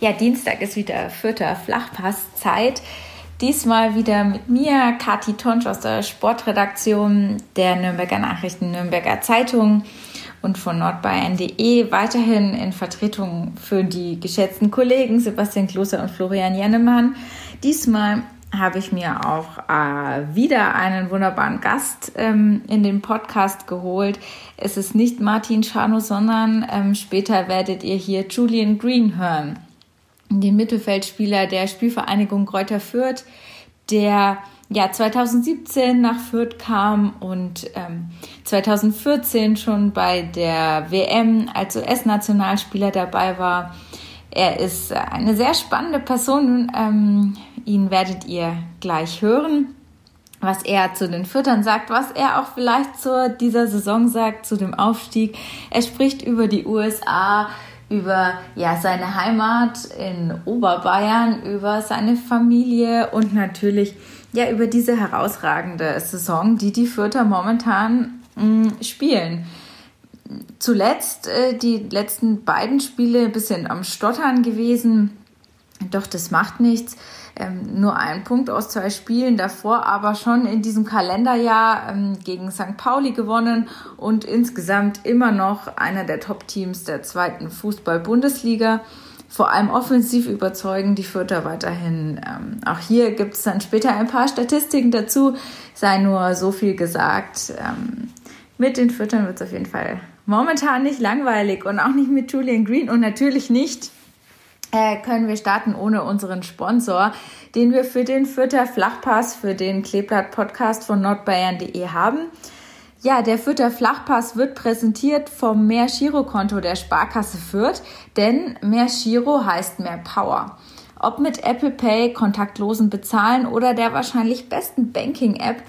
Ja, Dienstag ist wieder vierter Flachpasszeit. Diesmal wieder mit mir, Kati Tonsch aus der Sportredaktion der Nürnberger Nachrichten, Nürnberger Zeitung und von nordbayern.de. Weiterhin in Vertretung für die geschätzten Kollegen Sebastian Kloser und Florian Jennemann. Diesmal habe ich mir auch äh, wieder einen wunderbaren Gast ähm, in den Podcast geholt. Es ist nicht Martin Schano, sondern ähm, später werdet ihr hier Julian Green hören den Mittelfeldspieler der Spielvereinigung Kräuter Fürth, der ja 2017 nach Fürth kam und ähm, 2014 schon bei der WM als US-Nationalspieler dabei war. Er ist eine sehr spannende Person. Ähm, ihn werdet ihr gleich hören, was er zu den Füttern sagt, was er auch vielleicht zu dieser Saison sagt, zu dem Aufstieg. Er spricht über die USA, über ja, seine Heimat in Oberbayern, über seine Familie und natürlich ja, über diese herausragende Saison, die die Fürther momentan mh, mm, spielen. Zuletzt äh, die letzten beiden Spiele ein bisschen am Stottern gewesen, doch das macht nichts ähm, nur ein Punkt aus zwei Spielen davor, aber schon in diesem Kalenderjahr ähm, gegen St. Pauli gewonnen und insgesamt immer noch einer der Top-Teams der zweiten Fußball-Bundesliga. Vor allem offensiv überzeugen die Fürther weiterhin. Ähm, auch hier gibt es dann später ein paar Statistiken dazu, sei nur so viel gesagt. Ähm, mit den Fürtern wird es auf jeden Fall momentan nicht langweilig und auch nicht mit Julian Green und natürlich nicht können wir starten ohne unseren Sponsor, den wir für den Fürther Flachpass, für den Kleeblatt Podcast von nordbayern.de haben. Ja, der Fürther Flachpass wird präsentiert vom Mehr Girokonto der Sparkasse Fürth, denn Mehr Giro heißt mehr Power. Ob mit Apple Pay, kontaktlosen Bezahlen oder der wahrscheinlich besten Banking-App,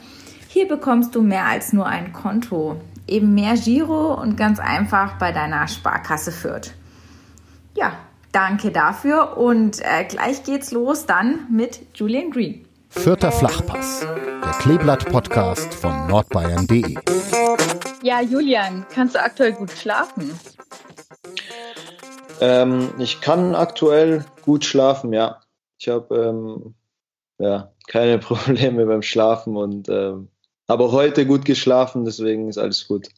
hier bekommst du mehr als nur ein Konto. Eben mehr Giro und ganz einfach bei deiner Sparkasse Fürth. Ja, Danke dafür und äh, gleich geht's los dann mit Julian Green. Vierter Flachpass, der Kleeblatt-Podcast von nordbayern.de. Ja, Julian, kannst du aktuell gut schlafen? Ähm, ich kann aktuell gut schlafen, ja. Ich habe ähm, ja, keine Probleme beim Schlafen und ähm, habe heute gut geschlafen, deswegen ist alles gut.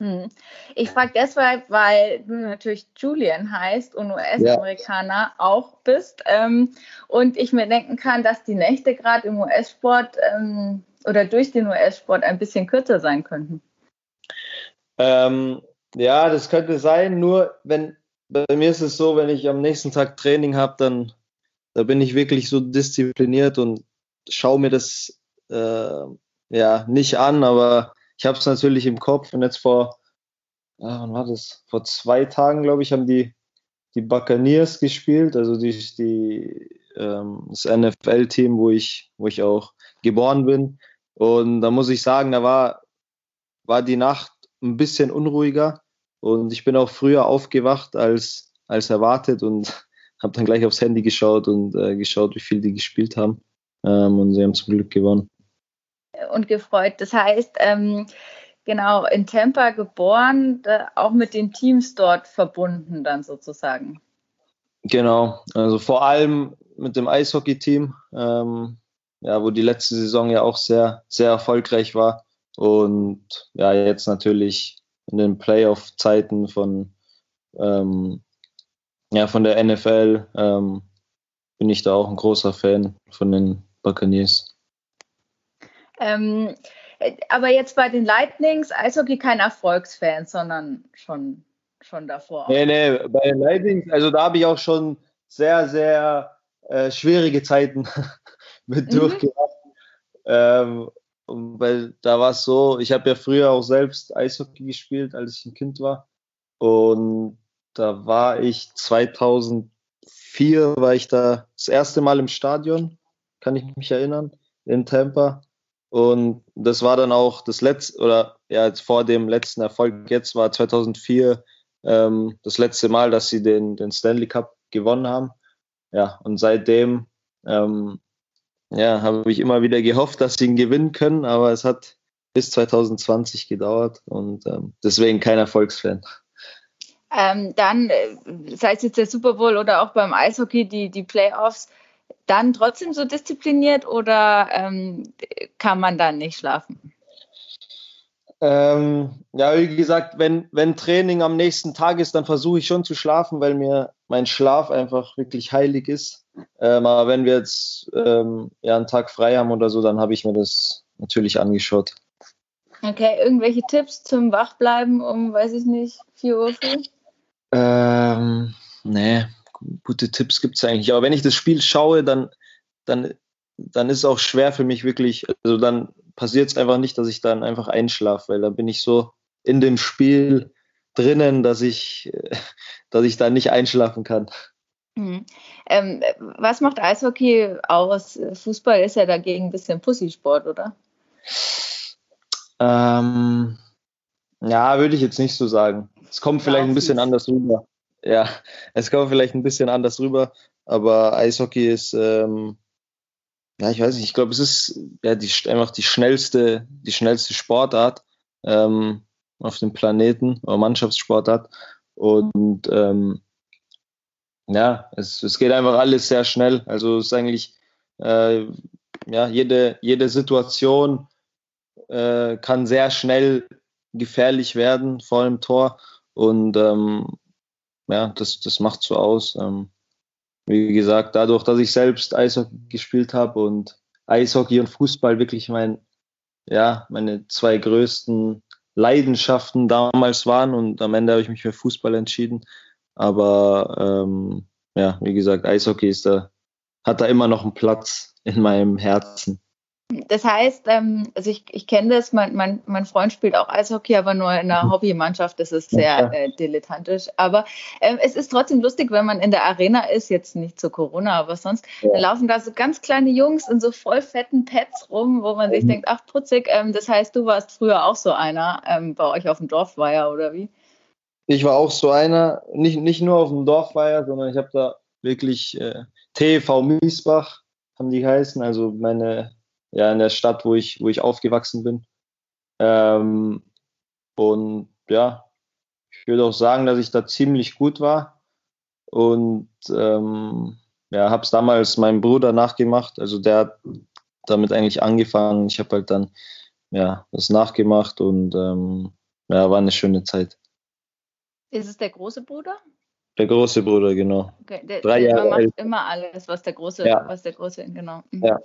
Hm. Ich frage deshalb, weil du natürlich Julian heißt und US-Amerikaner ja. auch bist. Ähm, und ich mir denken kann, dass die Nächte gerade im US-Sport ähm, oder durch den US-Sport ein bisschen kürzer sein könnten. Ähm, ja, das könnte sein. Nur wenn bei mir ist es so, wenn ich am nächsten Tag Training habe, dann da bin ich wirklich so diszipliniert und schaue mir das äh, ja nicht an, aber ich habe es natürlich im Kopf und jetzt vor, äh, wann war das? Vor zwei Tagen, glaube ich, haben die, die Buccaneers gespielt, also die, die, ähm, das NFL-Team, wo ich, wo ich auch geboren bin. Und da muss ich sagen, da war, war die Nacht ein bisschen unruhiger und ich bin auch früher aufgewacht als, als erwartet und habe dann gleich aufs Handy geschaut und äh, geschaut, wie viel die gespielt haben. Ähm, und sie haben zum Glück gewonnen und gefreut. Das heißt, ähm, genau, in Tampa geboren, auch mit den Teams dort verbunden dann sozusagen. Genau, also vor allem mit dem Eishockey-Team, ähm, ja, wo die letzte Saison ja auch sehr, sehr erfolgreich war. Und ja, jetzt natürlich in den Playoff-Zeiten von, ähm, ja, von der NFL ähm, bin ich da auch ein großer Fan von den Buccaneers. Ähm, aber jetzt bei den Lightnings, Eishockey kein Erfolgsfan, sondern schon, schon davor. Nee, nee, bei den Lightnings, also da habe ich auch schon sehr, sehr äh, schwierige Zeiten mit mhm. durchgemacht. Ähm, weil da war es so, ich habe ja früher auch selbst Eishockey gespielt, als ich ein Kind war. Und da war ich 2004, war ich da das erste Mal im Stadion, kann ich mich erinnern, in Tampa. Und das war dann auch das letzte, oder ja, vor dem letzten Erfolg jetzt war 2004 ähm, das letzte Mal, dass sie den, den Stanley Cup gewonnen haben. Ja, und seitdem ähm, ja, habe ich immer wieder gehofft, dass sie ihn gewinnen können, aber es hat bis 2020 gedauert und ähm, deswegen kein Erfolgsfan. Ähm, dann, äh, sei es jetzt der Super Bowl oder auch beim Eishockey, die, die Playoffs, dann trotzdem so diszipliniert oder ähm, kann man dann nicht schlafen? Ähm, ja, wie gesagt, wenn, wenn Training am nächsten Tag ist, dann versuche ich schon zu schlafen, weil mir mein Schlaf einfach wirklich heilig ist. Ähm, aber wenn wir jetzt ähm, ja, einen Tag frei haben oder so, dann habe ich mir das natürlich angeschaut. Okay, irgendwelche Tipps zum Wachbleiben um, weiß ich nicht, 4 Uhr früh? Ähm, nee, gute Tipps gibt es eigentlich. Aber wenn ich das Spiel schaue, dann, dann, dann ist es auch schwer für mich wirklich, also dann passiert es einfach nicht, dass ich dann einfach einschlafe, weil dann bin ich so in dem Spiel drinnen, dass ich, dass ich dann nicht einschlafen kann. Mhm. Ähm, was macht Eishockey aus? Fußball ist ja dagegen ein bisschen Pussysport, oder? Ähm, ja, würde ich jetzt nicht so sagen. Es kommt vielleicht ein bisschen anders rüber. Ja, es kommt vielleicht ein bisschen anders rüber, aber Eishockey ist, ähm, ja, ich weiß nicht, ich glaube, es ist ja die, einfach die schnellste, die schnellste Sportart ähm, auf dem Planeten, oder Mannschaftssportart. Und ähm, ja, es, es geht einfach alles sehr schnell. Also es ist eigentlich äh, ja, jede, jede Situation äh, kann sehr schnell gefährlich werden vor dem Tor. Und ähm, ja, das, das macht so aus. Ähm, wie gesagt, dadurch, dass ich selbst Eishockey gespielt habe und Eishockey und Fußball wirklich mein, ja, meine zwei größten Leidenschaften damals waren und am Ende habe ich mich für Fußball entschieden. Aber ähm, ja, wie gesagt, Eishockey ist da, hat da immer noch einen Platz in meinem Herzen. Das heißt, ähm, also ich, ich kenne das, mein, mein, mein Freund spielt auch Eishockey, aber nur in einer mhm. Hobbymannschaft, das ist sehr äh, dilettantisch. Aber äh, es ist trotzdem lustig, wenn man in der Arena ist, jetzt nicht zu Corona, aber sonst ja. laufen da so ganz kleine Jungs in so voll fetten Pads rum, wo man sich mhm. denkt, ach putzig, ähm, das heißt, du warst früher auch so einer, ähm, bei euch auf dem Dorfweiher oder wie? Ich war auch so einer, nicht, nicht nur auf dem Dorfweiher, sondern ich habe da wirklich äh, TV Miesbach, haben die geheißen, also meine ja, in der Stadt, wo ich, wo ich aufgewachsen bin. Ähm, und ja, ich würde auch sagen, dass ich da ziemlich gut war. Und ähm, ja, habe es damals meinem Bruder nachgemacht. Also der hat damit eigentlich angefangen. Ich habe halt dann ja das nachgemacht und ähm, ja, war eine schöne Zeit. Ist es der große Bruder? Der große Bruder, genau. Okay, der, Drei der Jahre macht immer alles, was der große, ja. was der große, genau. Mhm. Ja.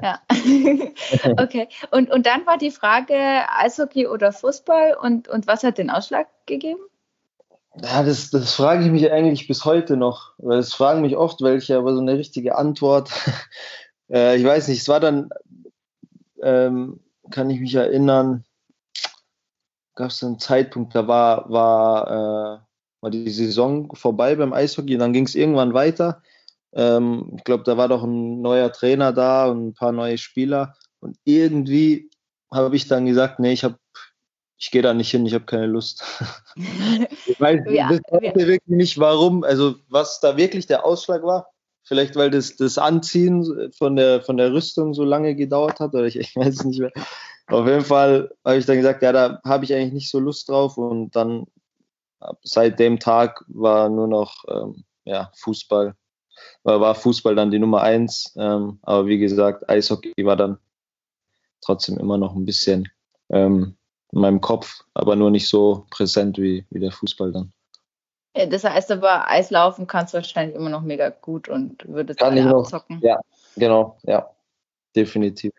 ja. okay. Und, und dann war die Frage Eishockey oder Fußball und, und was hat den Ausschlag gegeben? Ja, das, das frage ich mich eigentlich bis heute noch, weil es fragen mich oft welche, aber so eine richtige Antwort. äh, ich weiß nicht, es war dann, ähm, kann ich mich erinnern, gab es einen Zeitpunkt, da war, war äh, war die Saison vorbei beim Eishockey. Dann ging es irgendwann weiter. Ähm, ich glaube, da war doch ein neuer Trainer da und ein paar neue Spieler. Und irgendwie habe ich dann gesagt, nee, ich habe ich gehe da nicht hin, ich habe keine Lust. ich weiß ja, heute wirklich nicht, warum, also was da wirklich der Ausschlag war. Vielleicht, weil das, das Anziehen von der, von der Rüstung so lange gedauert hat, oder ich, ich weiß es nicht mehr. Auf jeden Fall habe ich dann gesagt, ja, da habe ich eigentlich nicht so Lust drauf und dann seit dem Tag war nur noch ähm, ja, Fußball. War, war Fußball dann die Nummer eins. Ähm, aber wie gesagt, Eishockey war dann trotzdem immer noch ein bisschen ähm, in meinem Kopf, aber nur nicht so präsent wie, wie der Fußball dann. Ja, das heißt aber, Eislaufen kannst du wahrscheinlich immer noch mega gut und würdest Kann ich noch, abzocken. Ja, genau, ja, definitiv.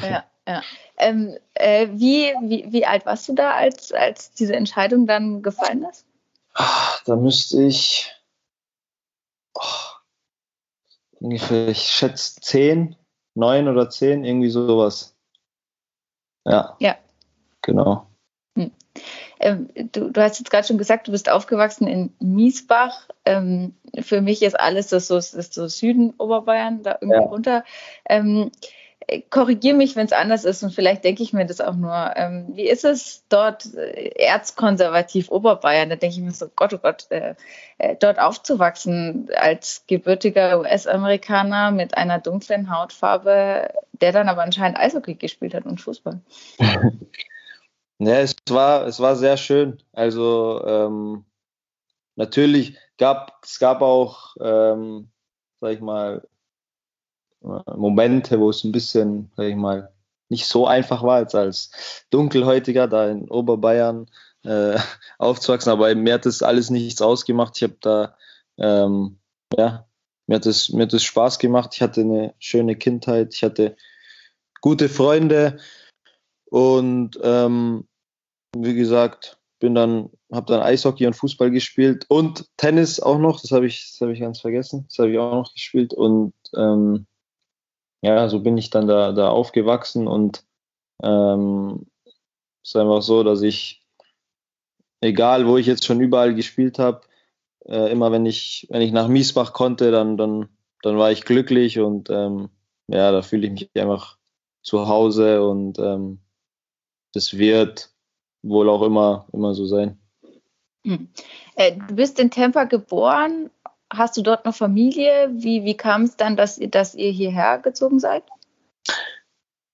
Ja, ja. Ähm, äh, wie, wie, wie alt warst du da, als, als diese Entscheidung dann gefallen ist? Ach, da müsste ich oh, ungefähr, ich schätze zehn, neun oder zehn, irgendwie sowas. Ja. Ja. Genau. Hm. Ähm, du, du, hast jetzt gerade schon gesagt, du bist aufgewachsen in Miesbach. Ähm, für mich ist alles das so, das so Süden Oberbayern, da irgendwie ja. runter. Ähm, korrigiere mich, wenn es anders ist und vielleicht denke ich mir das auch nur. Ähm, wie ist es dort äh, erzkonservativ Oberbayern? Da denke ich mir so, Gott, oh Gott, äh, äh, dort aufzuwachsen als gebürtiger US-Amerikaner mit einer dunklen Hautfarbe, der dann aber anscheinend Eishockey gespielt hat und Fußball. ja, es war, es war sehr schön. Also ähm, natürlich gab es gab auch, ähm, sag ich mal, Momente, wo es ein bisschen, sag ich mal, nicht so einfach war, als als Dunkelhäutiger da in Oberbayern äh, aufzuwachsen. Aber mir hat das alles nichts ausgemacht. Ich habe da, ähm, ja, mir hat, das, mir hat das Spaß gemacht. Ich hatte eine schöne Kindheit. Ich hatte gute Freunde. Und ähm, wie gesagt, bin dann, habe dann Eishockey und Fußball gespielt und Tennis auch noch. Das habe ich, das ich ganz vergessen. Das habe ich auch noch gespielt. Und ähm, ja, so bin ich dann da, da aufgewachsen und ähm, es ist einfach so, dass ich, egal wo ich jetzt schon überall gespielt habe, äh, immer wenn ich, wenn ich nach Miesbach konnte, dann, dann, dann war ich glücklich und ähm, ja, da fühle ich mich einfach zu Hause und ähm, das wird wohl auch immer, immer so sein. Hm. Äh, du bist in Tampa geboren hast du dort noch Familie? Wie, wie kam es dann, dass ihr, dass ihr hierher gezogen seid?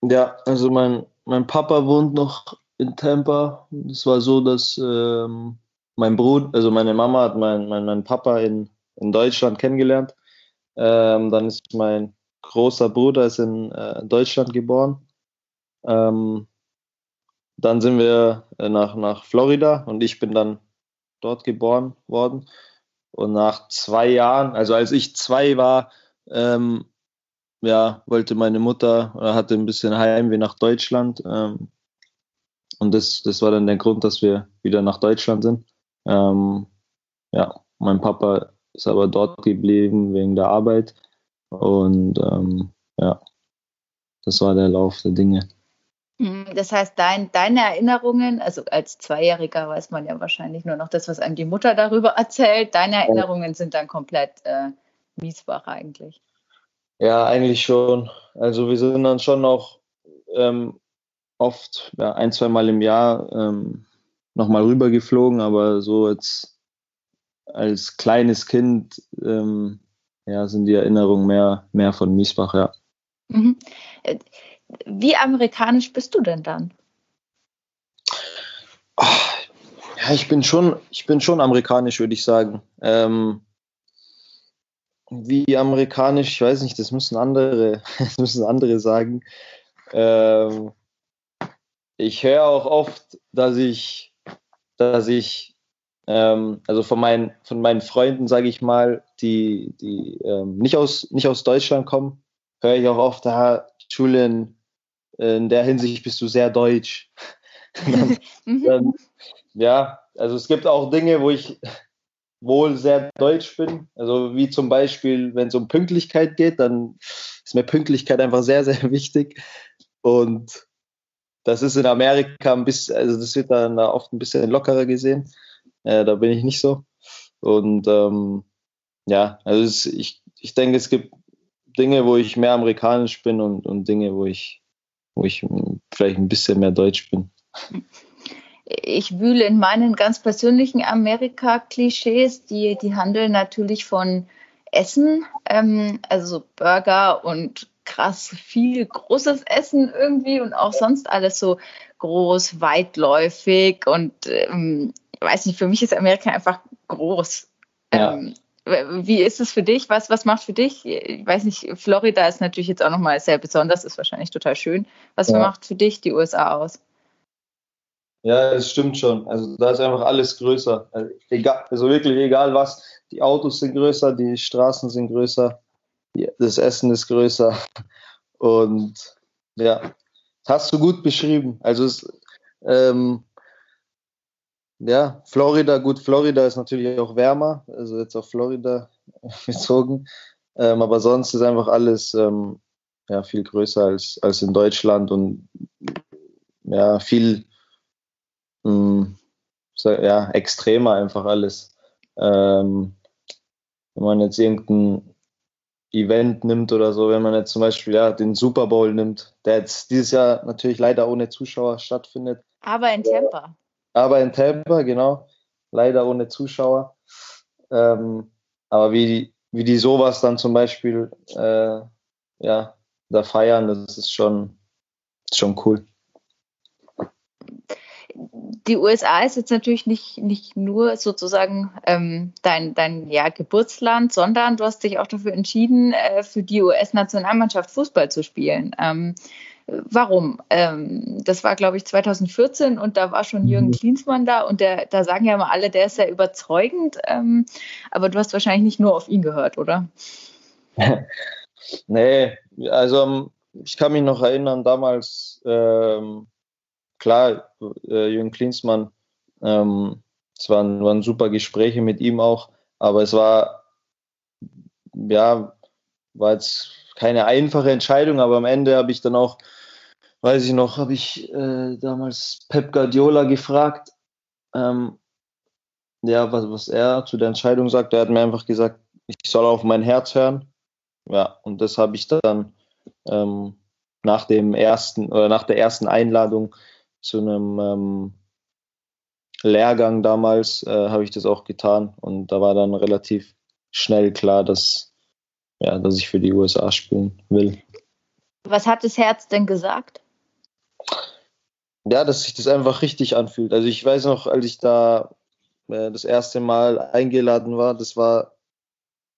Ja, also mein, mein Papa wohnt noch in Tampa. Es war so, dass ähm, mein Bruder, also meine Mama hat meinen mein, mein Papa in, in Deutschland kennengelernt. Ähm, dann ist mein großer Bruder ist in äh, Deutschland geboren. Ähm, dann sind wir äh, nach, nach Florida und ich bin dann dort geboren worden. Und nach zwei Jahren, also als ich zwei war, ähm, ja, wollte meine Mutter oder hatte ein bisschen Heimweh nach Deutschland. Ähm, und das, das war dann der Grund, dass wir wieder nach Deutschland sind. Ähm, ja, mein Papa ist aber dort geblieben wegen der Arbeit. Und ähm, ja, das war der Lauf der Dinge. Mhm, das heißt, dein, deine Erinnerungen, also als Zweijähriger weiß man ja wahrscheinlich nur noch das, was einem die Mutter darüber erzählt. Deine Erinnerungen sind dann komplett äh, Miesbach eigentlich. Ja, eigentlich schon. Also wir sind dann schon noch ähm, oft, ja, ein, zwei Mal im Jahr ähm, nochmal rübergeflogen, aber so jetzt als kleines Kind ähm, ja, sind die Erinnerungen mehr, mehr von Miesbach, ja. Mhm. Wie amerikanisch bist du denn dann? Ja, ich bin schon, ich bin schon amerikanisch, würde ich sagen. Ähm, wie amerikanisch, ich weiß nicht, das müssen andere, das müssen andere sagen. Ähm, ich höre auch oft, dass ich, dass ich, ähm, also von meinen, von meinen Freunden, sage ich mal, die, die ähm, nicht, aus, nicht aus Deutschland kommen, höre ich auch oft, da, Julian, in der Hinsicht bist du sehr deutsch. dann, mhm. dann, ja, also es gibt auch Dinge, wo ich wohl sehr deutsch bin. Also wie zum Beispiel, wenn es um Pünktlichkeit geht, dann ist mir Pünktlichkeit einfach sehr, sehr wichtig. Und das ist in Amerika ein bisschen, also das wird dann da oft ein bisschen lockerer gesehen. Äh, da bin ich nicht so. Und ähm, ja, also es, ich, ich denke, es gibt Dinge, wo ich mehr amerikanisch bin und, und Dinge, wo ich wo ich vielleicht ein bisschen mehr deutsch bin. Ich wühle in meinen ganz persönlichen Amerika-Klischees, die, die handeln natürlich von Essen, ähm, also Burger und krass viel großes Essen irgendwie und auch sonst alles so groß, weitläufig und ähm, weiß nicht, für mich ist Amerika einfach groß. Ja. Ähm, wie ist es für dich? Was, was macht für dich? Ich weiß nicht, Florida ist natürlich jetzt auch nochmal sehr besonders, ist wahrscheinlich total schön. Was ja. macht für dich die USA aus? Ja, es stimmt schon. Also da ist einfach alles größer. Also, egal, also wirklich egal was. Die Autos sind größer, die Straßen sind größer, das Essen ist größer. Und ja, das hast du gut beschrieben. Also es, ähm, ja, Florida, gut, Florida ist natürlich auch wärmer, also jetzt auf Florida bezogen. Ähm, aber sonst ist einfach alles ähm, ja, viel größer als, als in Deutschland und ja, viel ähm, ja, extremer einfach alles. Ähm, wenn man jetzt irgendein Event nimmt oder so, wenn man jetzt zum Beispiel ja, den Super Bowl nimmt, der jetzt dieses Jahr natürlich leider ohne Zuschauer stattfindet. Aber in Tampa aber in Tampa, genau. Leider ohne Zuschauer. Ähm, aber wie, wie die sowas dann zum Beispiel äh, ja, da feiern, das ist schon, schon cool. die USA ist jetzt natürlich nicht, nicht nur sozusagen ähm, dein, dein ja, Geburtsland, sondern du hast dich auch dafür entschieden, äh, für die US-Nationalmannschaft Fußball zu spielen. Ähm, warum? Ähm, das war, glaube ich, 2014 und da war schon Jürgen mhm. Klinsmann da und der, da sagen ja immer alle, der ist sehr überzeugend, ähm, aber du hast wahrscheinlich nicht nur auf ihn gehört, oder? nee, also ich kann mich noch erinnern, damals, ähm, klar, äh, Jürgen Klinsmann, ähm, es waren, waren super Gespräche mit ihm auch, aber es war, ja, war jetzt keine einfache Entscheidung, aber am Ende habe ich dann auch, weiß ich noch, habe ich äh, damals Pep Guardiola gefragt, ähm, ja, was, was er zu der Entscheidung sagt. Er hat mir einfach gesagt, ich soll auf mein Herz hören. Ja, und das habe ich dann ähm, nach dem ersten oder nach der ersten Einladung zu einem ähm, Lehrgang damals äh, habe ich das auch getan und da war dann relativ schnell klar, dass ja, dass ich für die USA spielen will. Was hat das Herz denn gesagt? Ja, dass sich das einfach richtig anfühlt. Also ich weiß noch, als ich da äh, das erste Mal eingeladen war, das war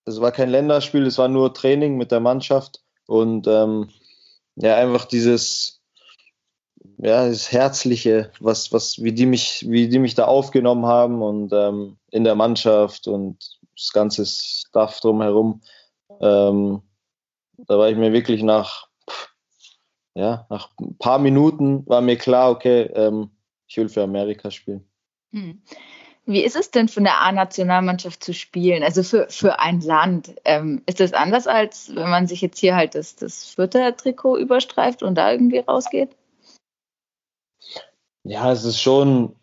das war kein Länderspiel, das war nur Training mit der Mannschaft und ähm, ja, einfach dieses, ja, das Herzliche, was, was, wie die mich, wie die mich da aufgenommen haben und ähm, in der Mannschaft und das ganze Stuff drumherum. Ähm, da war ich mir wirklich nach, ja, nach ein paar Minuten war mir klar, okay, ähm, ich will für Amerika spielen. Hm. Wie ist es denn für eine A-Nationalmannschaft zu spielen? Also für, für ein Land. Ähm, ist das anders, als wenn man sich jetzt hier halt das, das vierte Trikot überstreift und da irgendwie rausgeht? Ja, es ist schon,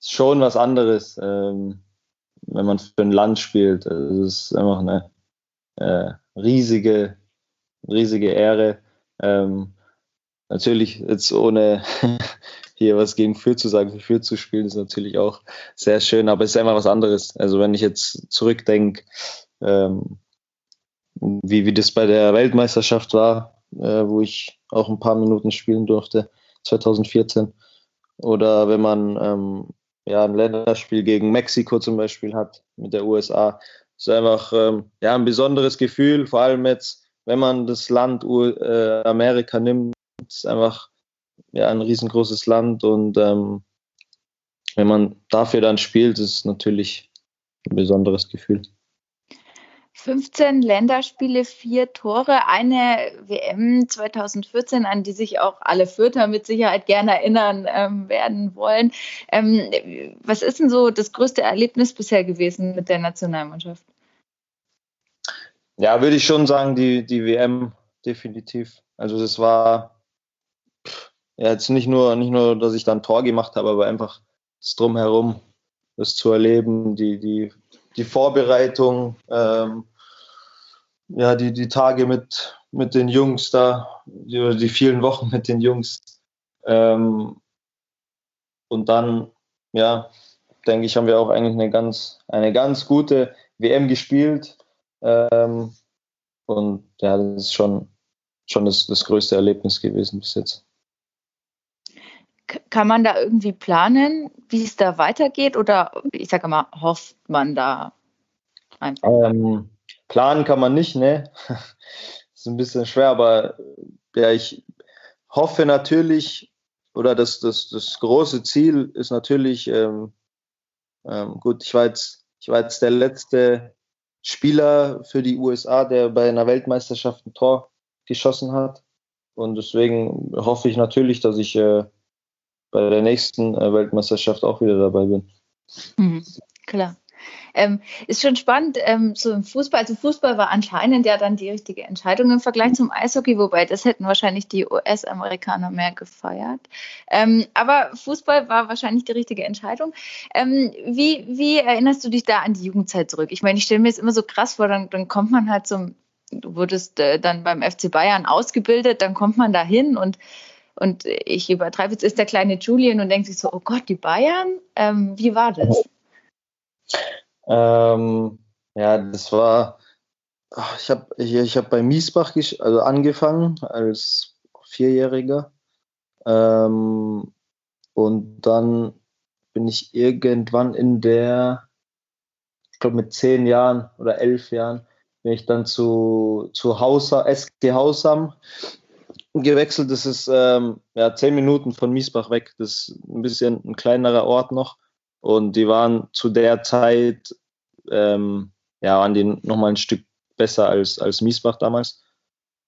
schon was anderes, ähm, wenn man für ein Land spielt. Es ist einfach eine äh, riesige, riesige Ehre. Ähm, natürlich jetzt ohne hier was gegen Fürth zu sagen, für Fürth zu spielen, ist natürlich auch sehr schön, aber es ist einfach was anderes. Also wenn ich jetzt zurückdenke, ähm, wie, wie das bei der Weltmeisterschaft war, äh, wo ich auch ein paar Minuten spielen durfte, 2014, oder wenn man ähm, ja, ein Länderspiel gegen Mexiko zum Beispiel hat mit der USA, ist einfach ähm, ja, ein besonderes Gefühl, vor allem jetzt, wenn man das Land äh, Amerika nimmt, ist einfach ja, ein riesengroßes Land und ähm, wenn man dafür dann spielt, ist es natürlich ein besonderes Gefühl. 15 Länderspiele, vier Tore, eine WM 2014, an die sich auch alle Fürther mit Sicherheit gerne erinnern ähm, werden wollen. Ähm, was ist denn so das größte Erlebnis bisher gewesen mit der Nationalmannschaft? Ja, würde ich schon sagen, die, die WM definitiv. Also das war ja, jetzt nicht nur, nicht nur, dass ich dann Tor gemacht habe, aber einfach das Drumherum, das zu erleben, die, die, die Vorbereitung, ähm, ja, die, die Tage mit, mit den Jungs da, die, die vielen Wochen mit den Jungs. Ähm, und dann, ja, denke ich, haben wir auch eigentlich eine ganz, eine ganz gute WM gespielt. Ähm, und ja, das ist schon, schon das, das größte Erlebnis gewesen bis jetzt. Kann man da irgendwie planen, wie es da weitergeht? Oder ich sage mal, hofft man da einfach? Ähm, planen kann man nicht, ne? ist ein bisschen schwer, aber ja, ich hoffe natürlich, oder das, das, das große Ziel ist natürlich, ähm, ähm, gut, ich war, jetzt, ich war jetzt der letzte Spieler für die USA, der bei einer Weltmeisterschaft ein Tor geschossen hat. Und deswegen hoffe ich natürlich, dass ich äh, bei der nächsten äh, Weltmeisterschaft auch wieder dabei bin. Mhm, klar. Ähm, ist schon spannend, ähm, so im Fußball. Also Fußball war anscheinend ja dann die richtige Entscheidung im Vergleich zum Eishockey, wobei das hätten wahrscheinlich die US-Amerikaner mehr gefeiert. Ähm, aber Fußball war wahrscheinlich die richtige Entscheidung. Ähm, wie, wie erinnerst du dich da an die Jugendzeit zurück? Ich meine, ich stelle mir jetzt immer so krass vor, dann, dann kommt man halt zum, du wurdest äh, dann beim FC Bayern ausgebildet, dann kommt man da hin und und ich übertreibe jetzt, ist der kleine Julian und denkt sich so, oh Gott, die Bayern? Ähm, wie war das? Ähm, ja, das war, ich habe ich, ich hab bei Miesbach also angefangen als Vierjähriger. Ähm, Und dann bin ich irgendwann in der, ich glaube mit zehn Jahren oder elf Jahren, bin ich dann zu, zu Hausa, SG Hausam gewechselt. Das ist ähm, ja, zehn Minuten von Miesbach weg. Das ist ein bisschen ein kleinerer Ort noch. Und die waren zu der Zeit, ähm, ja, waren die nochmal ein Stück besser als, als Miesbach damals.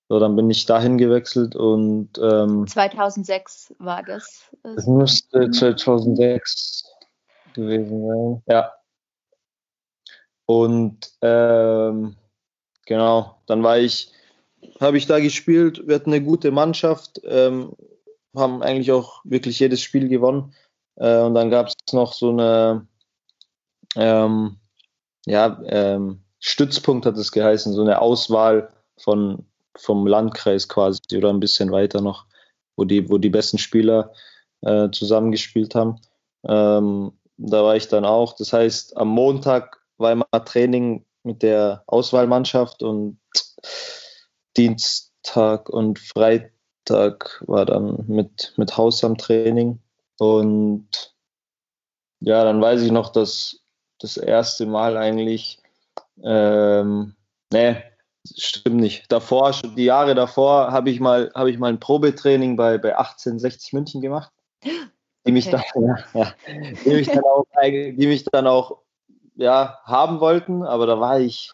So, dann bin ich dahin gewechselt und ähm, 2006 war das. Das müsste 2006 gewesen sein. Ja. Und ähm, genau, dann war ich, habe ich da gespielt. Wir hatten eine gute Mannschaft, ähm, haben eigentlich auch wirklich jedes Spiel gewonnen. Äh, und dann gab es noch so eine, ähm, ja, ähm, Stützpunkt hat es geheißen, so eine Auswahl von vom Landkreis quasi oder ein bisschen weiter noch, wo die, wo die besten Spieler äh, zusammengespielt haben. Ähm, da war ich dann auch. Das heißt, am Montag war immer Training mit der Auswahlmannschaft und Dienstag und Freitag war dann mit, mit Haus am Training. Und ja, dann weiß ich noch, dass das erste Mal eigentlich, ähm, nee, Stimmt nicht. Davor, die Jahre davor, habe ich mal, habe ich mal ein Probetraining bei, bei 1860 München gemacht, die mich okay. dann, ja, die mich dann auch, die mich dann auch, ja, haben wollten, aber da war ich,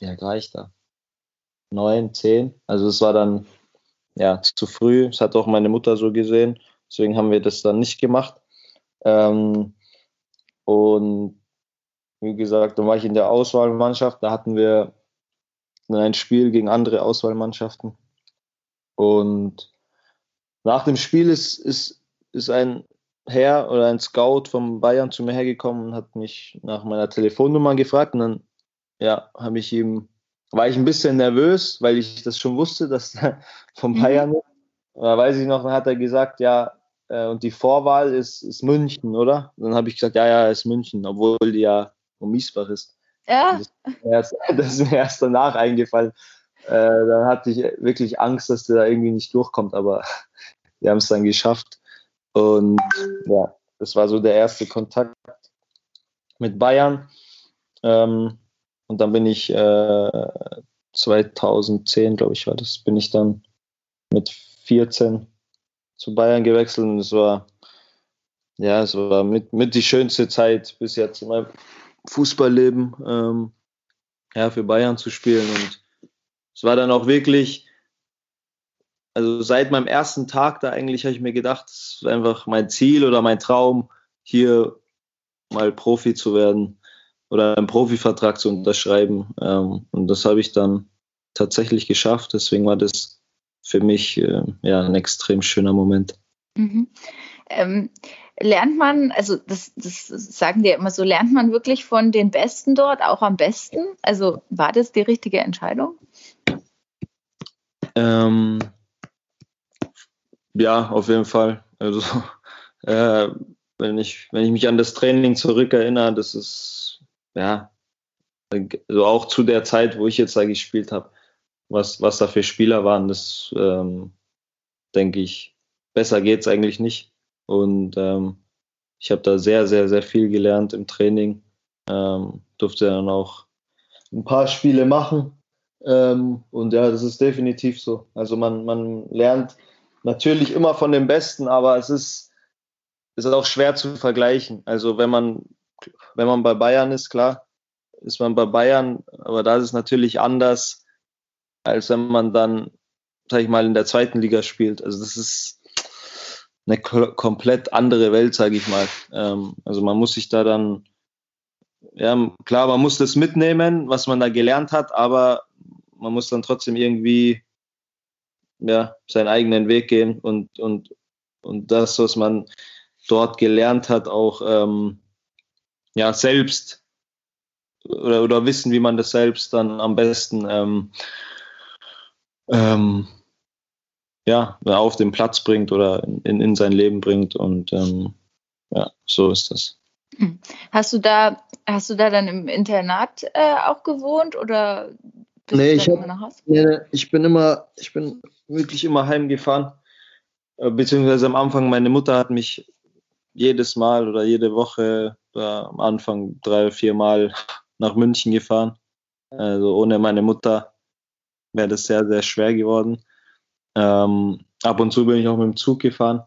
ja, war ich da? Neun, zehn. Also es war dann, ja, zu früh. Das hat auch meine Mutter so gesehen. Deswegen haben wir das dann nicht gemacht. Ähm, und wie gesagt, dann war ich in der Auswahlmannschaft. Da hatten wir ein Spiel gegen andere Auswahlmannschaften. Und nach dem Spiel ist, ist, ist ein Herr oder ein Scout von Bayern zu mir hergekommen und hat mich nach meiner Telefonnummer gefragt. Und dann ja, habe ich ihm, war ich ein bisschen nervös, weil ich das schon wusste, dass er von mhm. Bayern ist. Da weiß ich noch, dann hat er gesagt, ja, äh, und die Vorwahl ist, ist München, oder? Und dann habe ich gesagt, ja, ja, ist München, obwohl die ja um Miesbach ist. Ja. Das, das ist mir erst danach eingefallen. Äh, dann hatte ich wirklich Angst, dass der da irgendwie nicht durchkommt, aber wir haben es dann geschafft. Und ja, das war so der erste Kontakt mit Bayern. Ähm, und dann bin ich äh, 2010, glaube ich, war das, bin ich dann mit 14 zu Bayern gewechselt und es war ja, es war mit, mit die schönste Zeit bis jetzt in meinem Fußballleben ähm, ja, für Bayern zu spielen. Und es war dann auch wirklich, also seit meinem ersten Tag da eigentlich habe ich mir gedacht, es ist einfach mein Ziel oder mein Traum, hier mal Profi zu werden oder einen Profivertrag zu unterschreiben. Ähm, und das habe ich dann tatsächlich geschafft. Deswegen war das für mich äh, ja ein extrem schöner Moment. Mhm. Ähm, lernt man, also das, das sagen die ja immer so, lernt man wirklich von den Besten dort auch am besten? Also war das die richtige Entscheidung? Ähm, ja, auf jeden Fall. Also äh, wenn ich, wenn ich mich an das Training zurückerinnere, das ist ja also auch zu der Zeit, wo ich jetzt da gespielt habe, was, was da für Spieler waren, das ähm, denke ich, besser geht es eigentlich nicht. Und ähm, ich habe da sehr, sehr, sehr viel gelernt im Training. Ähm, durfte dann auch ein paar Spiele machen. Ähm, und ja, das ist definitiv so. Also man, man lernt natürlich immer von dem Besten, aber es ist, ist auch schwer zu vergleichen. Also wenn man, wenn man bei Bayern ist, klar, ist man bei Bayern, aber da ist es natürlich anders, als wenn man dann, sag ich mal, in der zweiten Liga spielt. Also das ist, eine komplett andere Welt, sage ich mal. Ähm, also man muss sich da dann, ja, klar, man muss das mitnehmen, was man da gelernt hat, aber man muss dann trotzdem irgendwie ja, seinen eigenen Weg gehen und, und, und das, was man dort gelernt hat, auch ähm, ja, selbst oder, oder wissen, wie man das selbst dann am besten ähm, ähm, ja, auf den Platz bringt oder in, in sein Leben bringt. Und ähm, ja, so ist das. Hm. Hast du da, hast du da dann im Internat äh, auch gewohnt oder bist nee, ich hab, nee, ich bin immer, ich bin wirklich immer heimgefahren. äh, beziehungsweise am Anfang, meine Mutter hat mich jedes Mal oder jede Woche da am Anfang drei, vier Mal nach München gefahren. Also ohne meine Mutter wäre das sehr, sehr schwer geworden. Ähm, ab und zu bin ich auch mit dem Zug gefahren.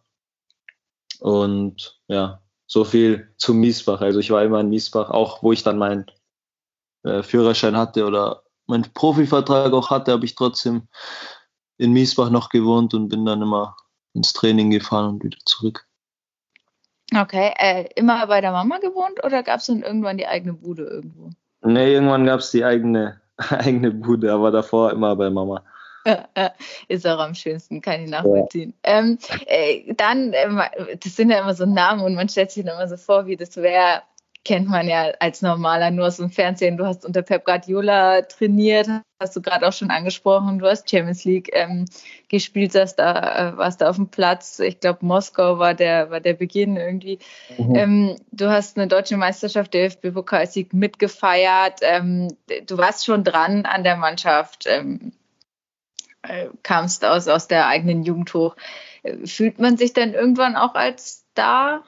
Und ja, so viel zu Miesbach. Also ich war immer in Miesbach, auch wo ich dann meinen äh, Führerschein hatte oder meinen Profivertrag auch hatte, habe ich trotzdem in Miesbach noch gewohnt und bin dann immer ins Training gefahren und wieder zurück. Okay, äh, immer bei der Mama gewohnt oder gab es dann irgendwann die eigene Bude irgendwo? Nee, irgendwann gab es die eigene, eigene Bude, aber davor immer bei Mama. Ist auch am schönsten, kann ich nachvollziehen. Ja. Ähm, äh, dann, äh, das sind ja immer so Namen und man stellt sich dann immer so vor, wie das wäre, kennt man ja als normaler nur aus dem Fernsehen. Du hast unter Pep Guardiola trainiert, hast du gerade auch schon angesprochen. Du hast Champions League ähm, gespielt, warst da, äh, warst da auf dem Platz. Ich glaube, Moskau war der, war der Beginn irgendwie. Mhm. Ähm, du hast eine deutsche Meisterschaft, der DFB-Pokalsieg mitgefeiert. Ähm, du warst schon dran an der Mannschaft, ähm, äh, kamst aus, aus der eigenen Jugend hoch. Äh, fühlt man sich dann irgendwann auch als Star?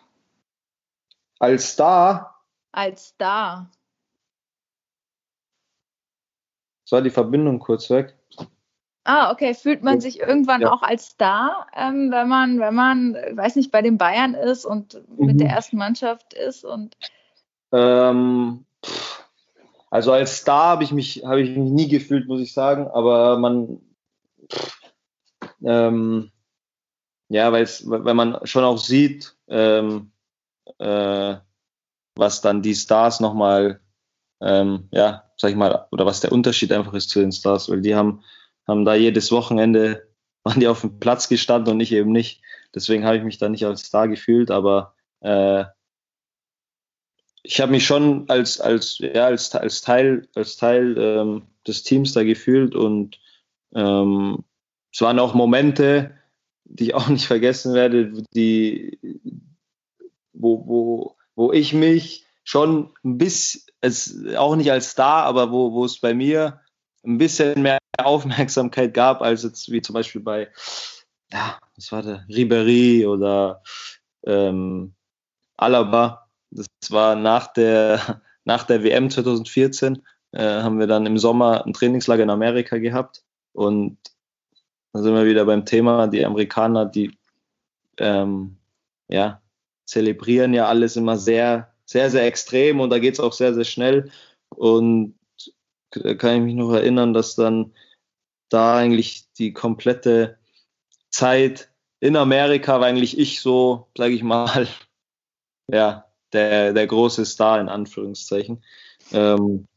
Als Star? als Star? War die Verbindung kurz weg. Ah, okay. Fühlt man sich irgendwann ja. auch als Star, ähm, wenn man, wenn man, weiß nicht, bei den Bayern ist und mhm. mit der ersten Mannschaft ist und ähm, also als Star habe ich mich, habe ich mich nie gefühlt, muss ich sagen, aber man ähm, ja, weil weil man schon auch sieht, ähm, äh, was dann die Stars nochmal, ähm, ja, sag ich mal, oder was der Unterschied einfach ist zu den Stars, weil die haben, haben da jedes Wochenende, waren die auf dem Platz gestanden und ich eben nicht. Deswegen habe ich mich da nicht als Star gefühlt, aber äh, ich habe mich schon als, als, ja, als, als Teil, als Teil ähm, des Teams da gefühlt und ähm, es waren auch Momente, die ich auch nicht vergessen werde, die, wo, wo, wo ich mich schon ein bisschen, es, auch nicht als Star, aber wo, wo es bei mir ein bisschen mehr Aufmerksamkeit gab, als jetzt wie zum Beispiel bei, ja, was war der, Ribery oder ähm, Alaba. Das war nach der, nach der WM 2014, äh, haben wir dann im Sommer ein Trainingslager in Amerika gehabt und da sind wir wieder beim Thema, die Amerikaner, die ähm, ja, zelebrieren ja alles immer sehr, sehr, sehr extrem und da geht es auch sehr, sehr schnell. Und da kann ich mich noch erinnern, dass dann da eigentlich die komplette Zeit in Amerika war eigentlich ich so, sage ich mal, ja, der, der große Star in Anführungszeichen. Ähm,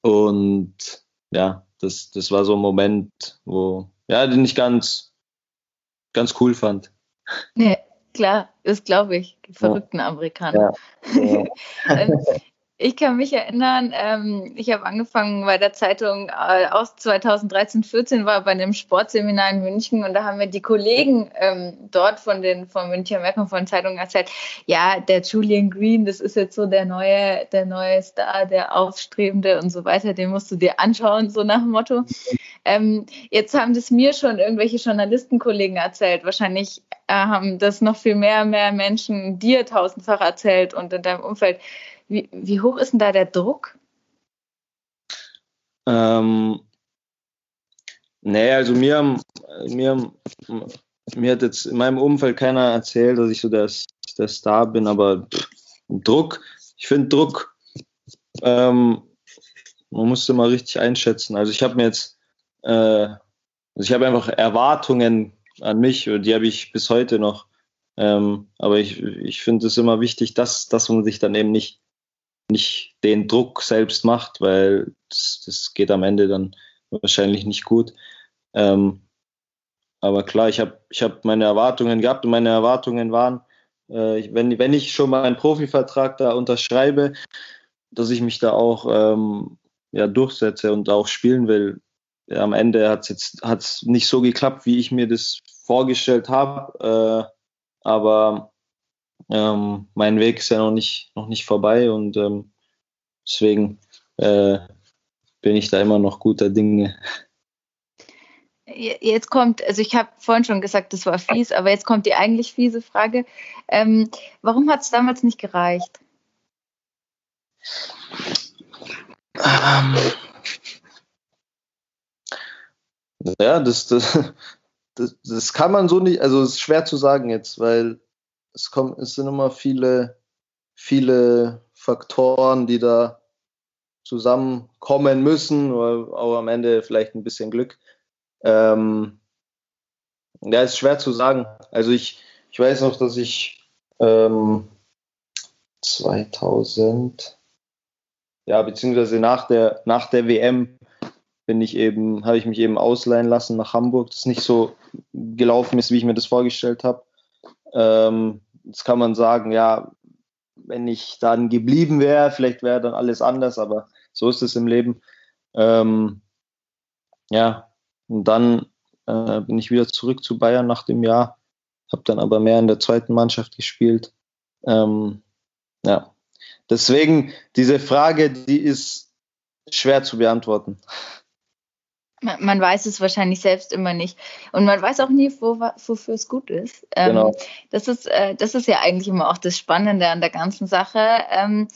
und ja, das, das war so ein Moment, wo, ja, den ich ganz, ganz cool fand. Nee, Klar, das glaube ich. Die verrückten ja. Amerikaner. Ja. Ich kann mich erinnern, ähm, ich habe angefangen bei der Zeitung äh, aus 2013, 14 war bei einem Sportseminar in München und da haben mir die Kollegen ähm, dort von den von Münchner Merkur von Zeitungen erzählt, ja, der Julian Green, das ist jetzt so der neue, der neue Star, der Aufstrebende und so weiter, den musst du dir anschauen, so nach dem Motto. Ähm, jetzt haben das mir schon irgendwelche Journalistenkollegen erzählt. Wahrscheinlich äh, haben das noch viel mehr, mehr Menschen dir tausendfach erzählt und in deinem Umfeld. Wie, wie hoch ist denn da der Druck? Ähm, nee, also mir, mir, mir hat jetzt in meinem Umfeld keiner erzählt, dass ich so der, der Star bin, aber Druck, ich finde Druck, ähm, man musste mal richtig einschätzen. Also ich habe mir jetzt, äh, also ich habe einfach Erwartungen an mich und die habe ich bis heute noch. Ähm, aber ich, ich finde es immer wichtig, dass, dass man sich dann eben nicht nicht den Druck selbst macht, weil das, das geht am Ende dann wahrscheinlich nicht gut. Ähm, aber klar, ich habe ich hab meine Erwartungen gehabt und meine Erwartungen waren, äh, wenn, wenn ich schon mal einen Profivertrag da unterschreibe, dass ich mich da auch ähm, ja, durchsetze und auch spielen will. Ja, am Ende hat es jetzt hat's nicht so geklappt, wie ich mir das vorgestellt habe. Äh, aber ähm, mein Weg ist ja noch nicht, noch nicht vorbei und ähm, deswegen äh, bin ich da immer noch guter Dinge. Jetzt kommt, also ich habe vorhin schon gesagt, das war fies, aber jetzt kommt die eigentlich fiese Frage. Ähm, warum hat es damals nicht gereicht? Ähm, ja, das, das, das, das, kann man so nicht, also es ist schwer zu sagen jetzt, weil es kommt, es sind immer viele, viele Faktoren, die da zusammenkommen müssen, auch am Ende vielleicht ein bisschen Glück. Ähm, ja, ist schwer zu sagen. Also ich, ich weiß noch, dass ich ähm, 2000, ja, beziehungsweise nach der, nach der WM bin ich eben, habe ich mich eben ausleihen lassen nach Hamburg, das nicht so gelaufen ist, wie ich mir das vorgestellt habe. Ähm, jetzt kann man sagen, ja, wenn ich dann geblieben wäre, vielleicht wäre dann alles anders, aber so ist es im Leben. Ähm, ja, und dann äh, bin ich wieder zurück zu Bayern nach dem Jahr, habe dann aber mehr in der zweiten Mannschaft gespielt. Ähm, ja, deswegen diese Frage, die ist schwer zu beantworten. Man, weiß es wahrscheinlich selbst immer nicht. Und man weiß auch nie, wo, wofür es gut ist. Ähm, genau. das, ist äh, das ist ja eigentlich immer auch das Spannende an der ganzen Sache. Ähm,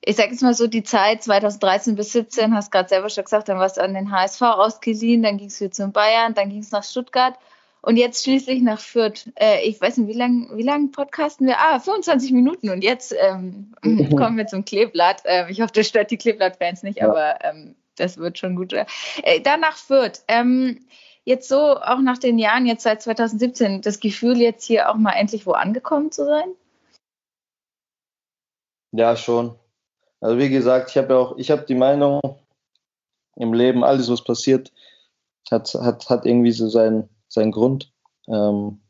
ich sage jetzt mal so, die Zeit 2013 bis 17, hast gerade selber schon gesagt, dann warst du an den HSV ausgeliehen, dann ging es wieder zu Bayern, dann ging es nach Stuttgart und jetzt schließlich nach Fürth. Äh, ich weiß nicht, wie lange wie lang podcasten wir? Ah, 25 Minuten und jetzt ähm, kommen wir zum Kleeblatt. Äh, ich hoffe, das stört die Kleeblatt-Fans nicht, ja. aber ähm, das wird schon gut. Äh, danach Fürth. Ähm, jetzt so, auch nach den Jahren, jetzt seit 2017, das Gefühl, jetzt hier auch mal endlich wo angekommen zu sein? Ja, schon. Also wie gesagt, ich habe ja auch, ich habe die Meinung im Leben, alles was passiert, hat, hat, hat irgendwie so seinen, seinen Grund. Ähm,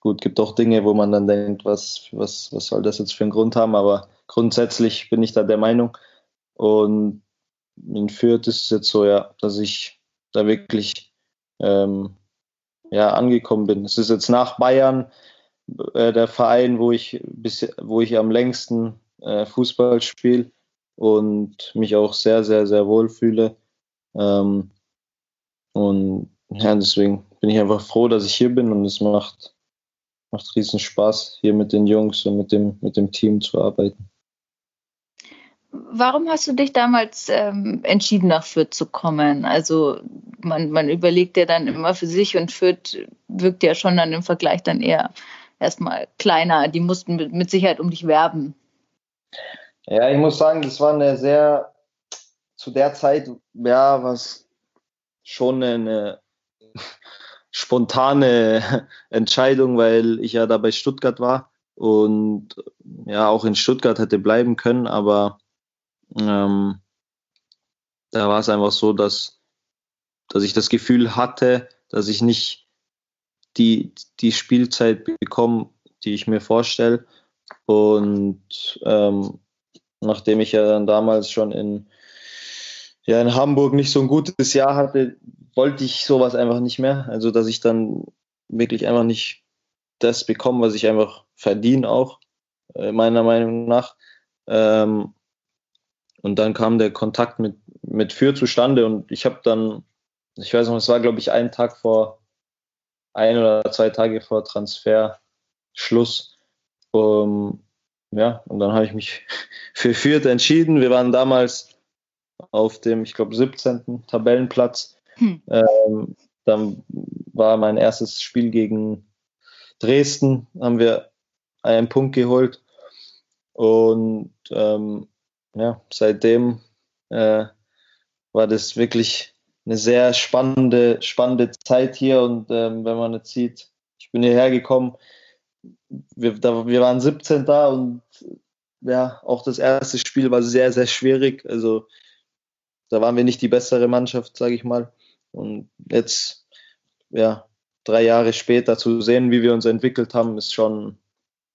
gut, gibt auch Dinge, wo man dann denkt, was, was, was soll das jetzt für einen Grund haben, aber grundsätzlich bin ich da der Meinung. Und in Fürth ist es jetzt so, ja, dass ich da wirklich ähm, ja, angekommen bin. Es ist jetzt nach Bayern äh, der Verein, wo ich, bis, wo ich am längsten äh, Fußball spiele und mich auch sehr, sehr, sehr wohl fühle. Ähm, und ja, deswegen bin ich einfach froh, dass ich hier bin und es macht, macht riesen Spaß, hier mit den Jungs und mit dem, mit dem Team zu arbeiten. Warum hast du dich damals ähm, entschieden, nach Fürth zu kommen? Also man, man überlegt ja dann immer für sich und Fürth wirkt ja schon dann im Vergleich dann eher erstmal kleiner. Die mussten mit, mit Sicherheit um dich werben. Ja, ich muss sagen, das war eine sehr, zu der Zeit, ja, was schon eine spontane Entscheidung, weil ich ja da bei Stuttgart war und ja auch in Stuttgart hätte bleiben können, aber ähm, da war es einfach so, dass, dass ich das Gefühl hatte, dass ich nicht die, die Spielzeit bekomme, die ich mir vorstelle. Und ähm, nachdem ich ja dann damals schon in, ja, in Hamburg nicht so ein gutes Jahr hatte, wollte ich sowas einfach nicht mehr. Also, dass ich dann wirklich einfach nicht das bekomme, was ich einfach verdiene, auch äh, meiner Meinung nach. Ähm, und dann kam der Kontakt mit, mit Für zustande und ich habe dann, ich weiß noch, es war glaube ich einen Tag vor, ein oder zwei Tage vor Transferschluss. Um, ja, und dann habe ich mich für Fürth entschieden. Wir waren damals auf dem, ich glaube, 17. Tabellenplatz. Hm. Ähm, dann war mein erstes Spiel gegen Dresden, haben wir einen Punkt geholt. Und ähm, ja, seitdem äh, war das wirklich eine sehr spannende, spannende Zeit hier. Und ähm, wenn man jetzt sieht, ich bin hierher gekommen, wir, da, wir waren 17 da und ja, auch das erste Spiel war sehr, sehr schwierig. Also da waren wir nicht die bessere Mannschaft, sage ich mal. Und jetzt, ja, drei Jahre später zu sehen, wie wir uns entwickelt haben, ist schon,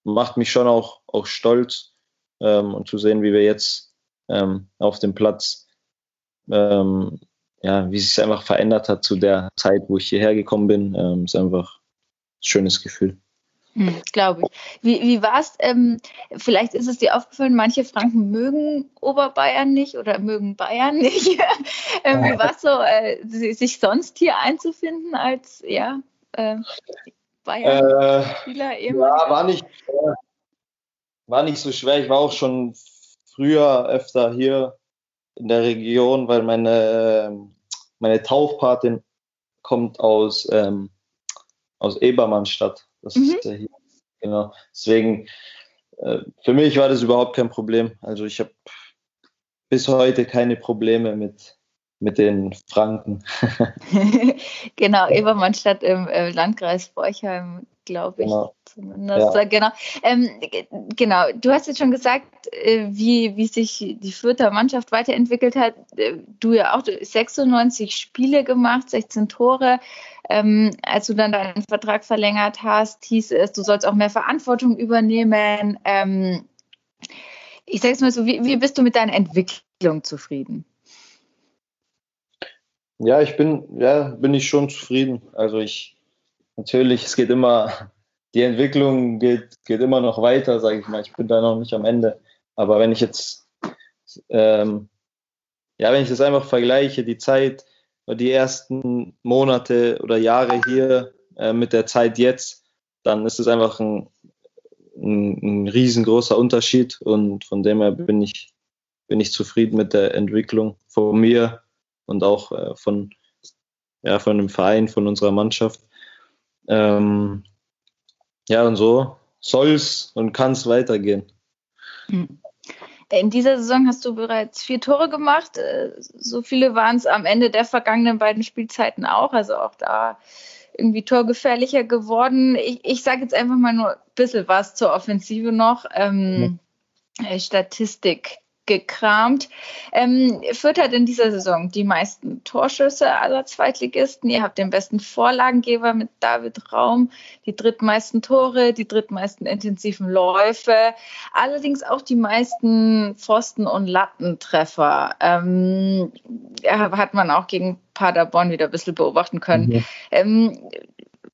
macht mich schon auch, auch stolz. Ähm, und zu sehen, wie wir jetzt ähm, auf dem Platz, ähm, ja, wie sich einfach verändert hat zu der Zeit, wo ich hierher gekommen bin, ähm, ist einfach ein schönes Gefühl. Hm, Glaube ich. Wie, wie war es? Ähm, vielleicht ist es dir aufgefallen, manche Franken mögen Oberbayern nicht oder mögen Bayern nicht. ähm, wie war es so, äh, sich sonst hier einzufinden als ja, äh, Bayern-Spieler? Äh, ja, war nicht, war nicht so schwer. Ich war auch schon früher öfter hier in der Region, weil meine, ähm, meine Taufpatin kommt aus, ähm, aus Ebermannstadt. Das mhm. ist hier. Genau. Deswegen, äh, für mich war das überhaupt kein Problem. Also ich habe bis heute keine Probleme mit, mit den Franken. genau, Ebermannstadt im äh, Landkreis Borchheim glaube ich. Genau. Zumindest. Ja. Genau. Ähm, genau. Du hast jetzt schon gesagt, äh, wie, wie sich die Fürther Mannschaft weiterentwickelt hat. Äh, du ja auch 96 Spiele gemacht, 16 Tore. Ähm, als du dann deinen Vertrag verlängert hast, hieß es, du sollst auch mehr Verantwortung übernehmen. Ähm, ich sage es mal so, wie, wie bist du mit deiner Entwicklung zufrieden? Ja, ich bin, ja, bin ich schon zufrieden. Also ich, natürlich, es geht immer, die Entwicklung geht, geht immer noch weiter, sage ich mal. Ich bin da noch nicht am Ende. Aber wenn ich jetzt, ähm, ja, wenn ich das einfach vergleiche, die Zeit, die ersten Monate oder Jahre hier äh, mit der Zeit jetzt, dann ist es einfach ein, ein, ein, riesengroßer Unterschied und von dem her bin ich, bin ich zufrieden mit der Entwicklung von mir und auch äh, von, ja, von dem Verein, von unserer Mannschaft. Ähm, ja, und so soll es und kann es weitergehen. Hm. In dieser Saison hast du bereits vier Tore gemacht. Äh, so viele waren es am Ende der vergangenen beiden Spielzeiten auch. Also auch da irgendwie torgefährlicher geworden. Ich, ich sage jetzt einfach mal nur ein bisschen was zur Offensive noch. Ähm, ja. Statistik gekramt. Ähm, Fürth hat in dieser Saison die meisten Torschüsse aller Zweitligisten. Ihr habt den besten Vorlagengeber mit David Raum, die drittmeisten Tore, die drittmeisten intensiven Läufe, allerdings auch die meisten Pfosten- und Lattentreffer. Ähm, hat man auch gegen Paderborn wieder ein bisschen beobachten können. Mhm. Ähm,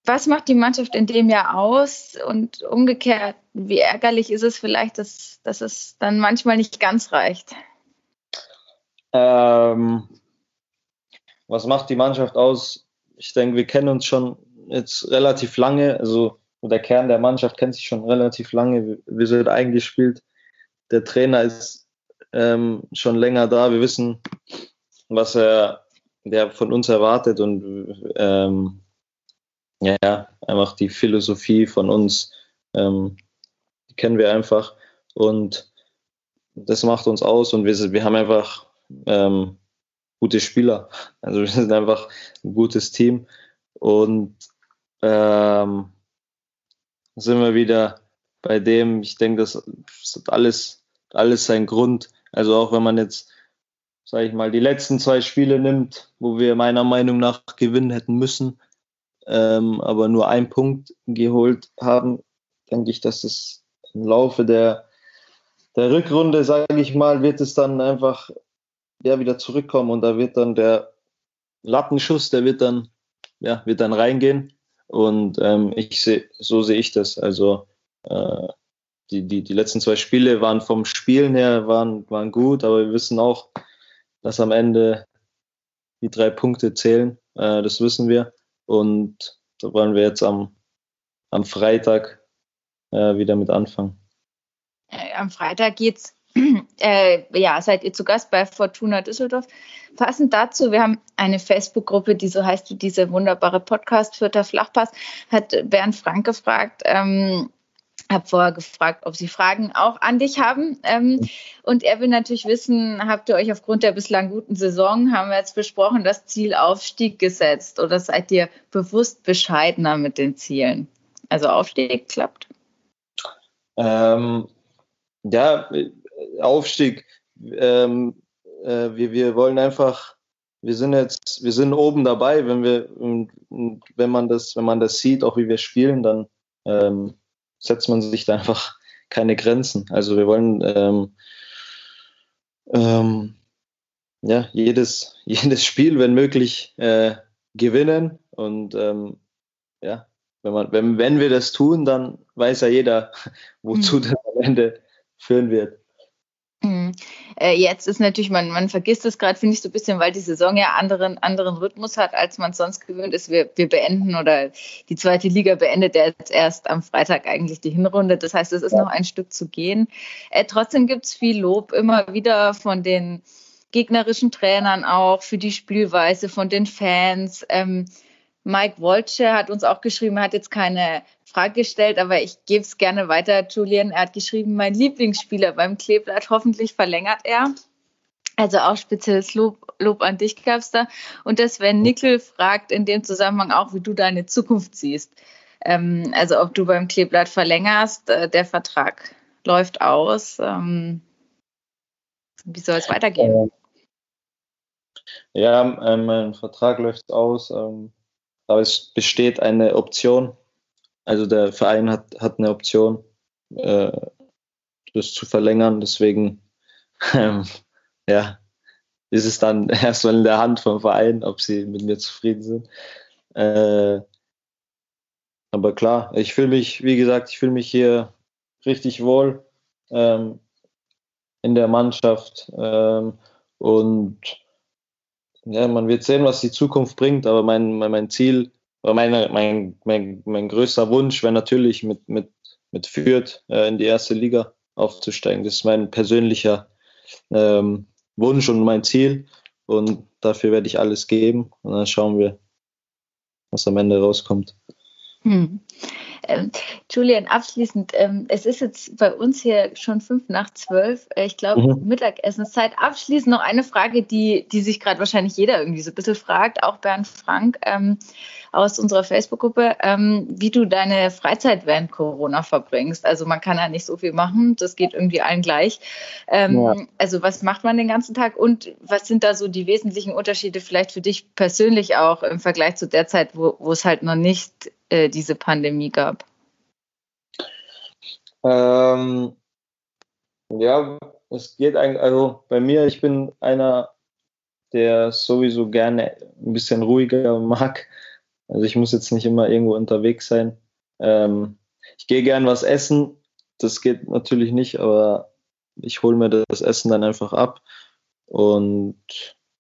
was macht die Mannschaft in dem Jahr aus? Und umgekehrt, wie ärgerlich ist es vielleicht, dass, dass es dann manchmal nicht ganz reicht? Ähm, was macht die Mannschaft aus? Ich denke, wir kennen uns schon jetzt relativ lange. Also der Kern der Mannschaft kennt sich schon relativ lange. Wir sind eingespielt. Der Trainer ist ähm, schon länger da. Wir wissen, was er der von uns erwartet und ähm, ja, einfach die Philosophie von uns ähm, die kennen wir einfach und das macht uns aus und wir, wir haben einfach ähm, gute Spieler. Also wir sind einfach ein gutes Team und ähm, sind wir wieder bei dem, ich denke, das, das hat alles, alles seinen Grund. Also auch wenn man jetzt, sage ich mal, die letzten zwei Spiele nimmt, wo wir meiner Meinung nach gewinnen hätten müssen, ähm, aber nur einen Punkt geholt haben, denke ich, dass es im Laufe der, der Rückrunde, sage ich mal, wird es dann einfach ja, wieder zurückkommen und da wird dann der Lattenschuss, der wird dann, ja, wird dann reingehen. Und ähm, ich sehe, so sehe ich das. Also äh, die, die, die letzten zwei Spiele waren vom Spielen her waren, waren gut, aber wir wissen auch, dass am Ende die drei Punkte zählen. Äh, das wissen wir. Und da wollen wir jetzt am, am Freitag äh, wieder mit anfangen. Äh, am Freitag geht's. Äh, ja, seid ihr zu Gast bei Fortuna Düsseldorf. Passend dazu, wir haben eine Facebook-Gruppe, die so heißt wie diese wunderbare Podcast Vierter Flachpass, hat Bernd Frank gefragt, ähm, habe vorher gefragt, ob Sie Fragen auch an dich haben. Ähm, und er will natürlich wissen, habt ihr euch aufgrund der bislang guten Saison, haben wir jetzt besprochen, das Ziel Aufstieg gesetzt oder seid ihr bewusst bescheidener mit den Zielen? Also Aufstieg klappt? Ähm, ja, Aufstieg. Ähm, äh, wir, wir wollen einfach, wir sind jetzt, wir sind oben dabei, wenn wir, wenn man das, wenn man das sieht, auch wie wir spielen, dann ähm, setzt man sich da einfach keine Grenzen. Also wir wollen ähm, ähm, ja, jedes, jedes Spiel, wenn möglich, äh, gewinnen. Und ähm, ja, wenn, man, wenn, wenn wir das tun, dann weiß ja jeder, wozu mhm. das am Ende führen wird. Mhm. Äh, jetzt ist natürlich, man, man vergisst es gerade, finde ich, so ein bisschen, weil die Saison ja anderen, anderen Rhythmus hat, als man sonst gewöhnt ist. Wir, wir beenden oder die zweite Liga beendet jetzt erst am Freitag eigentlich die Hinrunde. Das heißt, es ist noch ein Stück zu gehen. Äh, trotzdem gibt es viel Lob immer wieder von den gegnerischen Trainern auch für die Spielweise, von den Fans. Ähm, Mike Wolche hat uns auch geschrieben, er hat jetzt keine Frage gestellt, aber ich gebe es gerne weiter, Julian. Er hat geschrieben, mein Lieblingsspieler beim Kleeblatt, hoffentlich verlängert er. Also auch spezielles Lob, Lob an dich gab da. Und das Sven Nickel fragt in dem Zusammenhang auch, wie du deine Zukunft siehst. Ähm, also ob du beim Kleeblatt verlängerst, äh, der Vertrag läuft aus. Ähm, wie soll es weitergehen? Ja, äh, mein Vertrag läuft aus, ähm, aber es besteht eine Option also der Verein hat, hat eine Option, äh, das zu verlängern. Deswegen, ähm, ja, ist es dann erstmal in der Hand vom Verein, ob sie mit mir zufrieden sind. Äh, aber klar, ich fühle mich, wie gesagt, ich fühle mich hier richtig wohl ähm, in der Mannschaft ähm, und ja, man wird sehen, was die Zukunft bringt, aber mein, mein, mein Ziel meine, mein, mein, mein größter Wunsch wäre natürlich mit, mit, mit Fürth äh, in die erste Liga aufzusteigen. Das ist mein persönlicher ähm, Wunsch und mein Ziel. Und dafür werde ich alles geben. Und dann schauen wir, was am Ende rauskommt. Hm. Ähm, Julian, abschließend, ähm, es ist jetzt bei uns hier schon fünf nach zwölf. Äh, ich glaube, mhm. Mittagessenszeit. Abschließend noch eine Frage, die, die sich gerade wahrscheinlich jeder irgendwie so ein bisschen fragt, auch Bernd Frank ähm, aus unserer Facebook-Gruppe, ähm, wie du deine Freizeit während Corona verbringst. Also man kann ja nicht so viel machen, das geht irgendwie allen gleich. Ähm, ja. Also was macht man den ganzen Tag und was sind da so die wesentlichen Unterschiede vielleicht für dich persönlich auch im Vergleich zu der Zeit, wo, wo es halt noch nicht äh, diese Pandemie gab? Ähm, ja, es geht eigentlich, also bei mir, ich bin einer, der sowieso gerne ein bisschen ruhiger mag. Also ich muss jetzt nicht immer irgendwo unterwegs sein. Ähm, ich gehe gern was essen. Das geht natürlich nicht, aber ich hole mir das Essen dann einfach ab. Und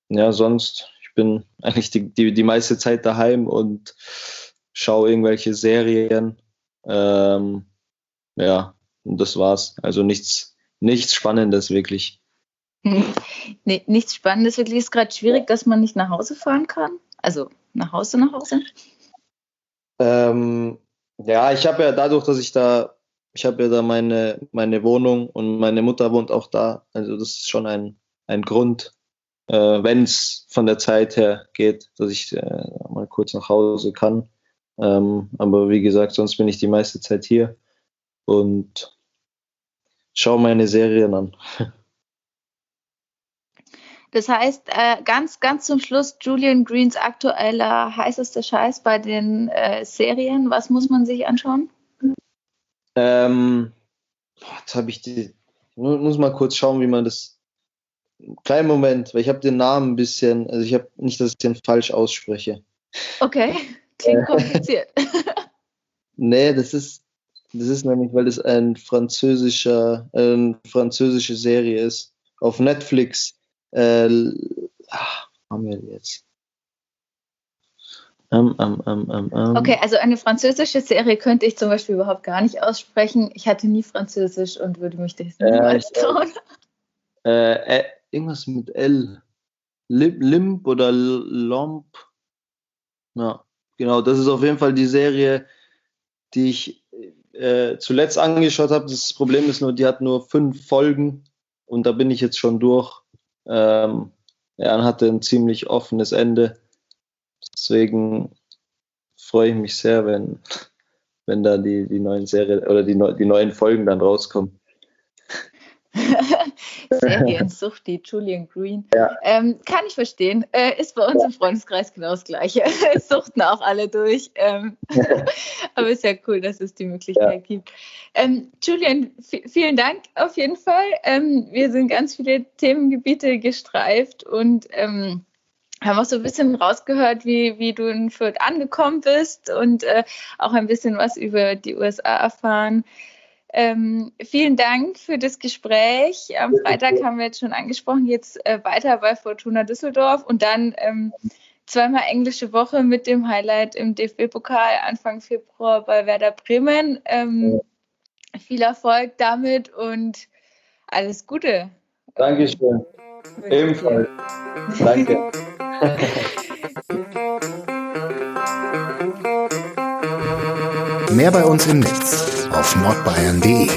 ja, sonst, ich bin eigentlich die, die, die meiste Zeit daheim und schaue irgendwelche Serien. Ähm, ja, und das war's. Also nichts, nichts Spannendes wirklich. Nee, nichts Spannendes wirklich. Ist gerade schwierig, dass man nicht nach Hause fahren kann. Also nach Hause, nach Hause. Ähm, ja, ich habe ja dadurch, dass ich da, ich habe ja da meine, meine Wohnung und meine Mutter wohnt auch da. Also das ist schon ein, ein Grund, äh, wenn es von der Zeit her geht, dass ich äh, mal kurz nach Hause kann. Ähm, aber wie gesagt, sonst bin ich die meiste Zeit hier und schaue meine Serien an. Das heißt, äh, ganz, ganz zum Schluss, Julian Greens aktueller heißester Scheiß bei den äh, Serien. Was muss man sich anschauen? Ähm, jetzt habe ich die. Ich muss mal kurz schauen, wie man das. Kleinen Moment, weil ich habe den Namen ein bisschen, also ich habe nicht, dass ich den falsch ausspreche. Okay. Klingt kompliziert. nee, das ist, das ist nämlich, weil es ein französischer, äh, eine französische Serie ist. Auf Netflix. Äh, ach, haben wir jetzt? Um, um, um, okay, also eine französische Serie könnte ich zum Beispiel überhaupt gar nicht aussprechen. Ich hatte nie Französisch und würde mich das niemals äh, trauen. Äh, äh, irgendwas mit L. Limp oder Lomp. Ja. Genau, das ist auf jeden Fall die Serie, die ich äh, zuletzt angeschaut habe. Das Problem ist nur, die hat nur fünf Folgen und da bin ich jetzt schon durch. Ähm, ja, hatte ein ziemlich offenes Ende. Deswegen freue ich mich sehr, wenn, wenn da die, die neuen Serien oder die, die neuen Folgen dann rauskommen. Seriensucht, die Julian Green. Ja. Ähm, kann ich verstehen. Äh, ist bei uns im Freundeskreis genau das Gleiche. Suchten auch alle durch. Ähm, aber ist ja cool, dass es die Möglichkeit ja. gibt. Ähm, Julian, vielen Dank auf jeden Fall. Ähm, wir sind ganz viele Themengebiete gestreift und ähm, haben auch so ein bisschen rausgehört, wie, wie du in Fürth angekommen bist und äh, auch ein bisschen was über die USA erfahren. Ähm, vielen Dank für das Gespräch. Am Freitag haben wir jetzt schon angesprochen, jetzt äh, weiter bei Fortuna Düsseldorf und dann ähm, zweimal englische Woche mit dem Highlight im DFB-Pokal Anfang Februar bei Werder Bremen. Ähm, viel Erfolg damit und alles Gute. Dankeschön. Ebenfalls. Danke. Mehr bei uns im Netz auf nordbayern.de